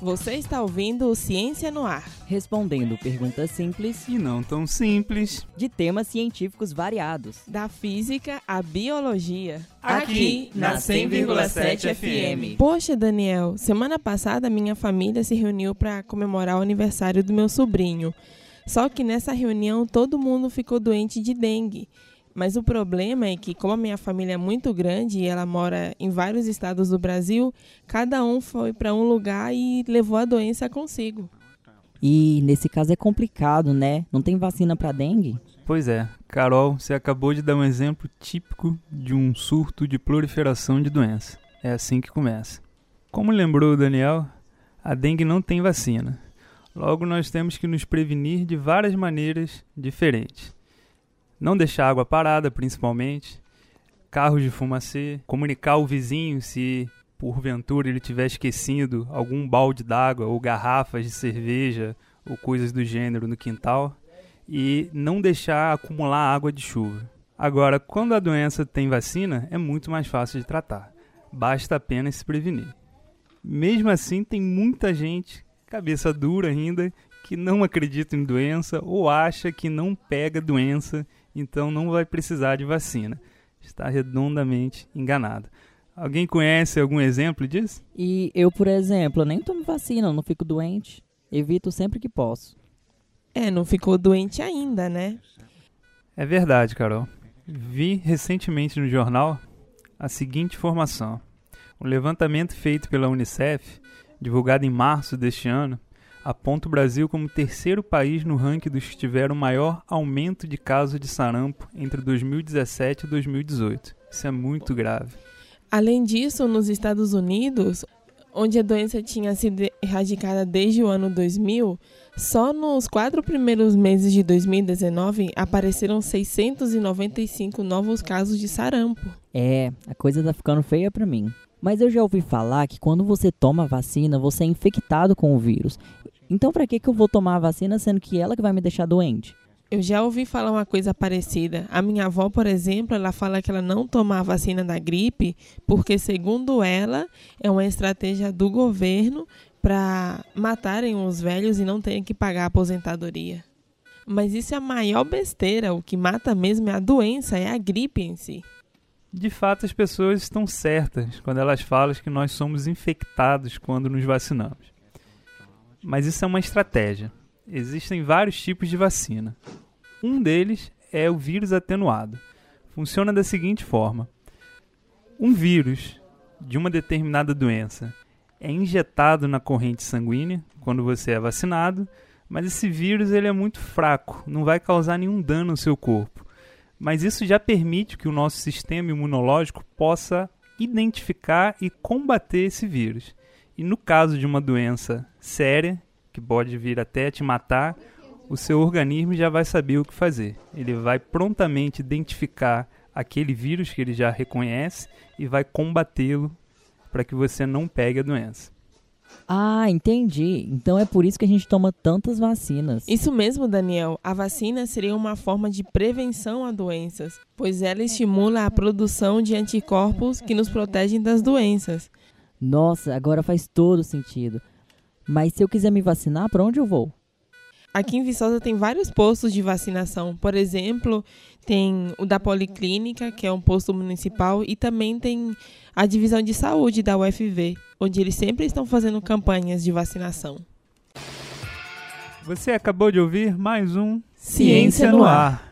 Você está ouvindo o Ciência no Ar. Respondendo perguntas simples E não tão simples. de temas científicos variados. Da física à biologia. Aqui, na 100,7 FM. Poxa, Daniel, semana passada minha família se reuniu para comemorar o aniversário do meu sobrinho. Só que nessa reunião todo mundo ficou doente de dengue. Mas o problema é que, como a minha família é muito grande e ela mora em vários estados do Brasil, cada um foi para um lugar e levou a doença consigo. E nesse caso é complicado, né? Não tem vacina para dengue? Pois é, Carol, você acabou de dar um exemplo típico de um surto de proliferação de doença. É assim que começa. Como lembrou o Daniel, a dengue não tem vacina. Logo, nós temos que nos prevenir de várias maneiras diferentes. Não deixar água parada, principalmente. Carros de fumacê. Comunicar ao vizinho se porventura ele tiver esquecido algum balde d'água ou garrafas de cerveja ou coisas do gênero no quintal e não deixar acumular água de chuva. Agora, quando a doença tem vacina, é muito mais fácil de tratar. Basta apenas se prevenir. Mesmo assim, tem muita gente, cabeça dura ainda, que não acredita em doença ou acha que não pega doença, então não vai precisar de vacina. Está redondamente enganado. Alguém conhece algum exemplo disso? E eu, por exemplo, nem tomo vacina, não fico doente. Evito sempre que posso. É, não ficou doente ainda, né? É verdade, Carol. Vi recentemente no jornal a seguinte informação: um levantamento feito pela Unicef, divulgado em março deste ano, aponta o Brasil como o terceiro país no ranking dos que tiveram maior aumento de casos de sarampo entre 2017 e 2018. Isso é muito grave. Além disso, nos Estados Unidos, onde a doença tinha sido erradicada desde o ano 2000, só nos quatro primeiros meses de 2019 apareceram 695 novos casos de sarampo. É, a coisa tá ficando feia pra mim. Mas eu já ouvi falar que quando você toma a vacina, você é infectado com o vírus. Então pra que que eu vou tomar a vacina sendo que ela que vai me deixar doente? Eu já ouvi falar uma coisa parecida. A minha avó, por exemplo, ela fala que ela não toma a vacina da gripe porque, segundo ela, é uma estratégia do governo para matarem os velhos e não terem que pagar a aposentadoria. Mas isso é a maior besteira. O que mata mesmo é a doença, é a gripe em si. De fato, as pessoas estão certas quando elas falam que nós somos infectados quando nos vacinamos. Mas isso é uma estratégia. Existem vários tipos de vacina. Um deles é o vírus atenuado. Funciona da seguinte forma: um vírus de uma determinada doença é injetado na corrente sanguínea quando você é vacinado, mas esse vírus ele é muito fraco, não vai causar nenhum dano no seu corpo. Mas isso já permite que o nosso sistema imunológico possa identificar e combater esse vírus. E no caso de uma doença séria, que pode vir até te matar, o seu organismo já vai saber o que fazer. Ele vai prontamente identificar aquele vírus que ele já reconhece e vai combatê-lo para que você não pegue a doença. Ah, entendi. Então é por isso que a gente toma tantas vacinas. Isso mesmo, Daniel. A vacina seria uma forma de prevenção a doenças, pois ela estimula a produção de anticorpos que nos protegem das doenças. Nossa, agora faz todo sentido. Mas se eu quiser me vacinar, pra onde eu vou? Aqui em Viçosa tem vários postos de vacinação. Por exemplo, tem o da Policlínica, que é um posto municipal, e também tem a divisão de saúde da UFV, onde eles sempre estão fazendo campanhas de vacinação. Você acabou de ouvir mais um Ciência no Ar.